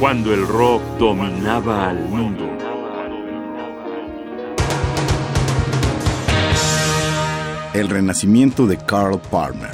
cuando el rock dominaba al mundo. El renacimiento de Carl Palmer.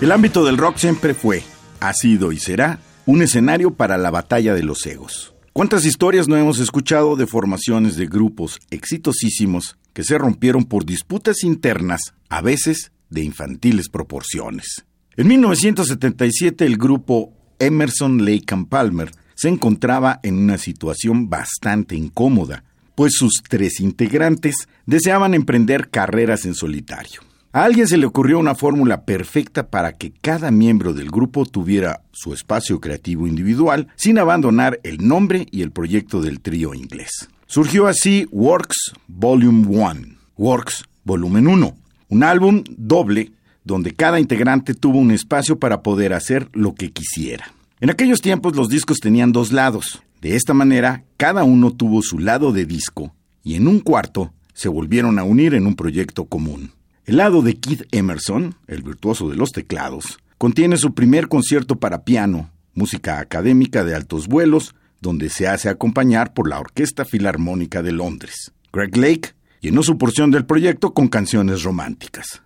El ámbito del rock siempre fue, ha sido y será un escenario para la batalla de los egos. ¿Cuántas historias no hemos escuchado de formaciones de grupos exitosísimos que se rompieron por disputas internas, a veces de infantiles proporciones? En 1977 el grupo Emerson, Lake and Palmer se encontraba en una situación bastante incómoda, pues sus tres integrantes deseaban emprender carreras en solitario. A alguien se le ocurrió una fórmula perfecta para que cada miembro del grupo tuviera su espacio creativo individual sin abandonar el nombre y el proyecto del trío inglés. Surgió así Works Volume 1, Works Volumen 1, un álbum doble donde cada integrante tuvo un espacio para poder hacer lo que quisiera. En aquellos tiempos los discos tenían dos lados. De esta manera, cada uno tuvo su lado de disco y en un cuarto se volvieron a unir en un proyecto común. El lado de Keith Emerson, el virtuoso de los teclados, contiene su primer concierto para piano, música académica de altos vuelos, donde se hace acompañar por la Orquesta Filarmónica de Londres. Greg Lake llenó su porción del proyecto con canciones románticas.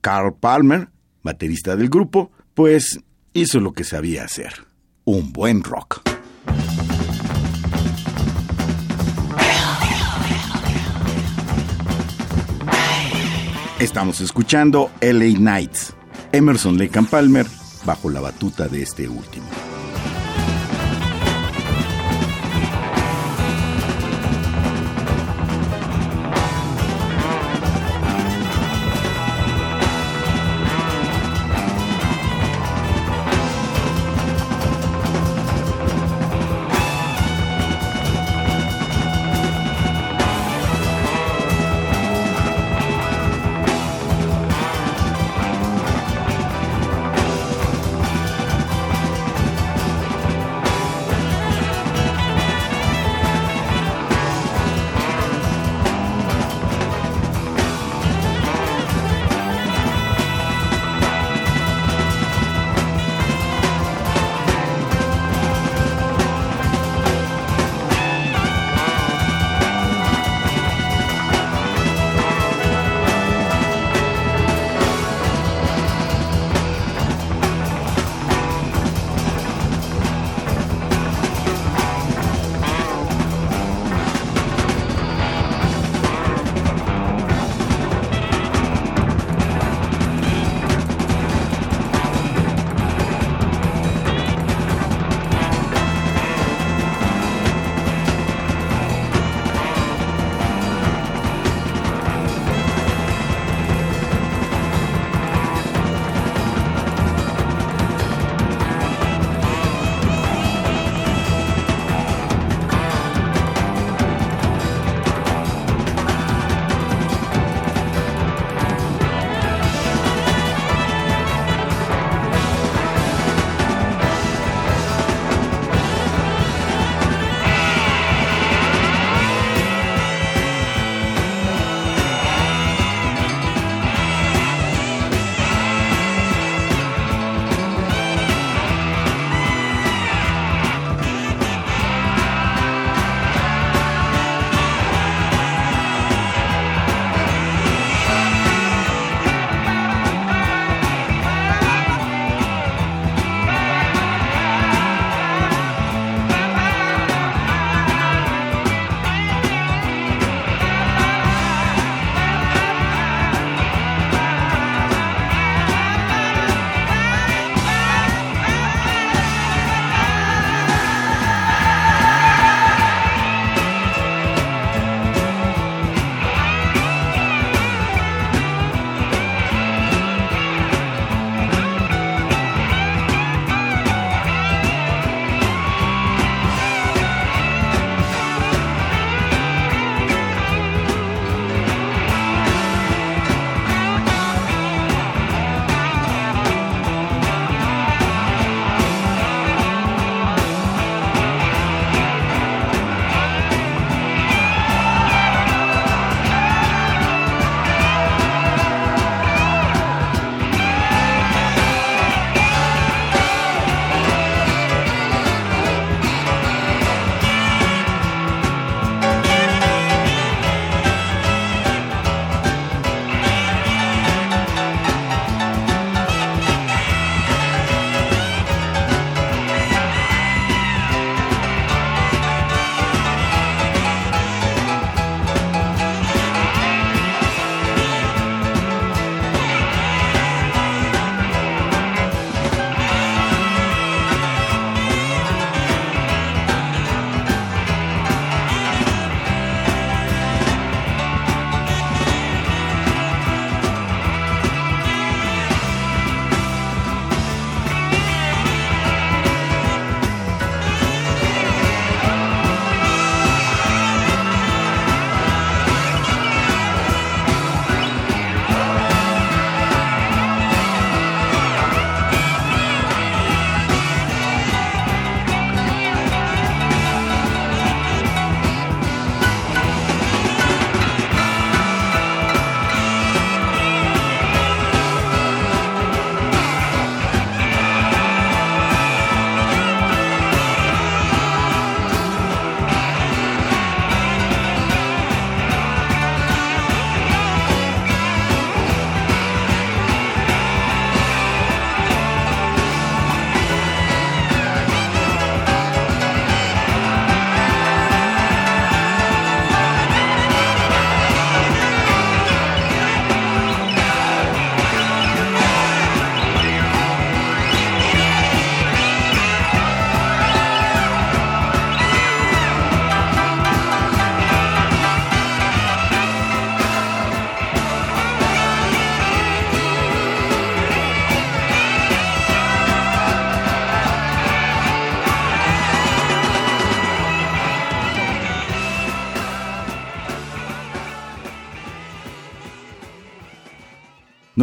Carl Palmer, baterista del grupo, pues hizo lo que sabía hacer, un buen rock. Estamos escuchando LA Nights, Emerson Lake Palmer, bajo la batuta de este último.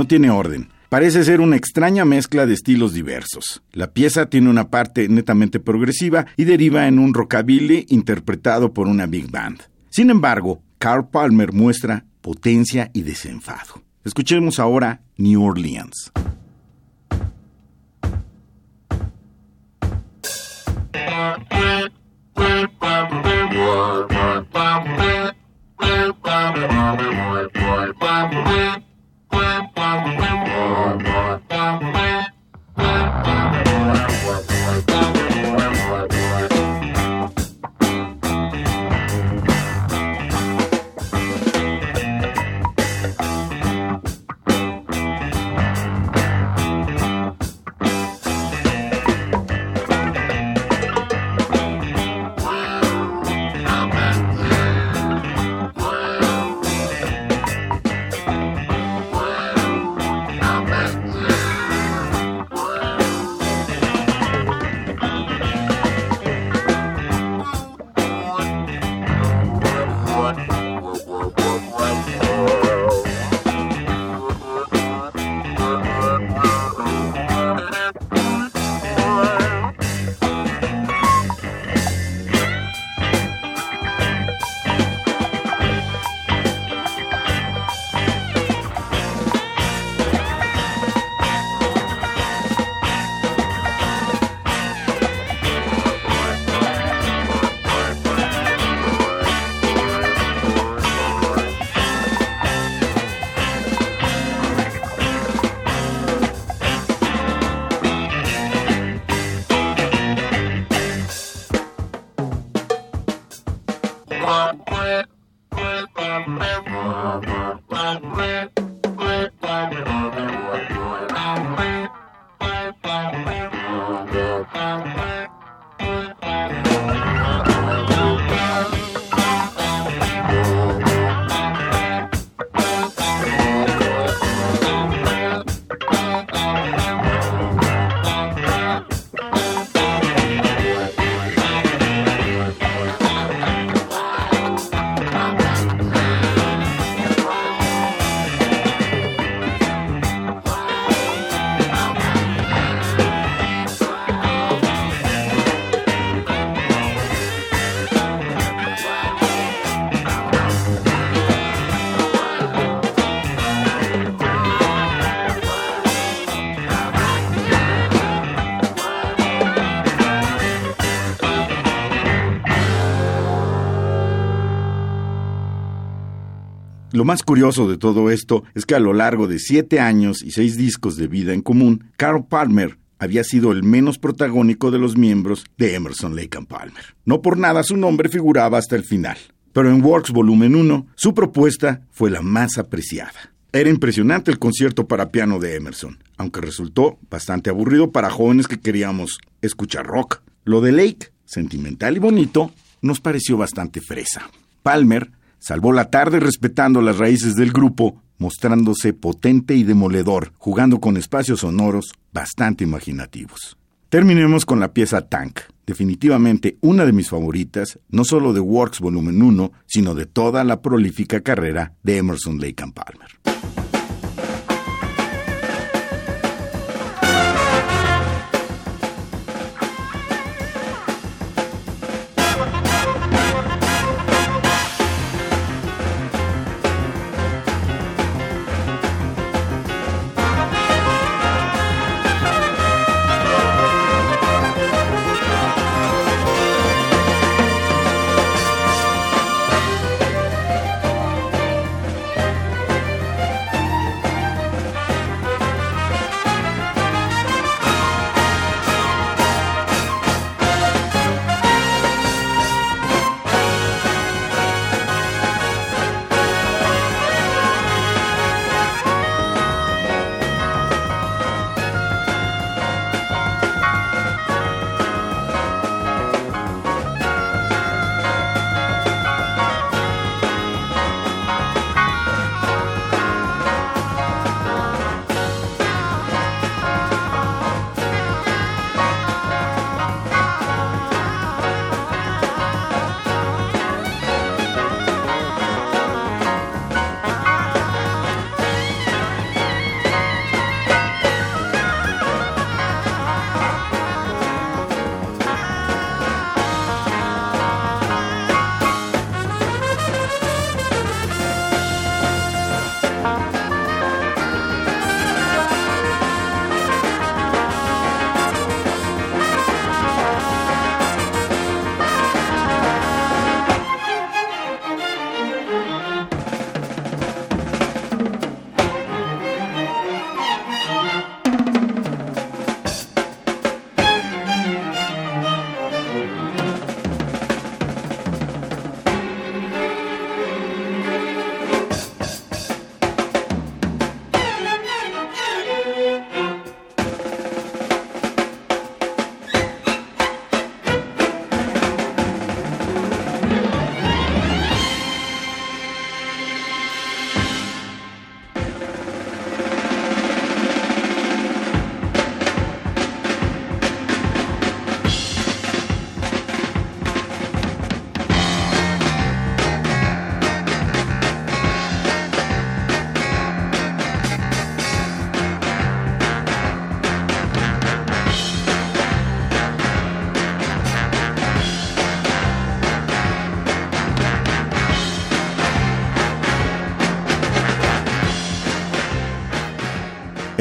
No tiene orden. Parece ser una extraña mezcla de estilos diversos. La pieza tiene una parte netamente progresiva y deriva en un rockabilly interpretado por una big band. Sin embargo, Carl Palmer muestra potencia y desenfado. Escuchemos ahora New Orleans. Thank you. Lo más curioso de todo esto es que a lo largo de siete años y seis discos de vida en común, Carl Palmer había sido el menos protagónico de los miembros de Emerson Lake and Palmer. No por nada su nombre figuraba hasta el final. Pero en Works Volumen 1, su propuesta fue la más apreciada. Era impresionante el concierto para piano de Emerson, aunque resultó bastante aburrido para jóvenes que queríamos escuchar rock. Lo de Lake, sentimental y bonito, nos pareció bastante fresa. Palmer Salvó la tarde respetando las raíces del grupo, mostrándose potente y demoledor, jugando con espacios sonoros bastante imaginativos. Terminemos con la pieza Tank, definitivamente una de mis favoritas, no solo de Works Volumen 1, sino de toda la prolífica carrera de Emerson Lake and Palmer.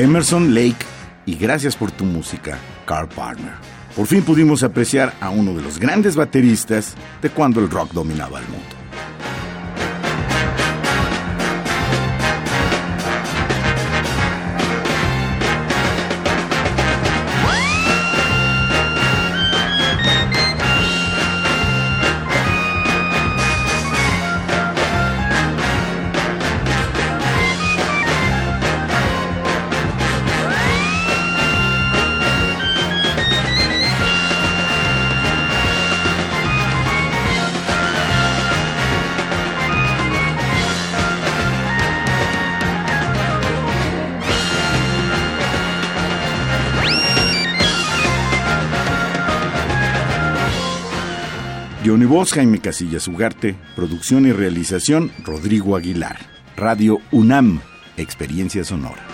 Emerson Lake y gracias por tu música, Carl Parner. Por fin pudimos apreciar a uno de los grandes bateristas de cuando el rock dominaba el mundo. Guión y Jaime Casillas Ugarte, producción y realización Rodrigo Aguilar. Radio UNAM, Experiencia Sonora.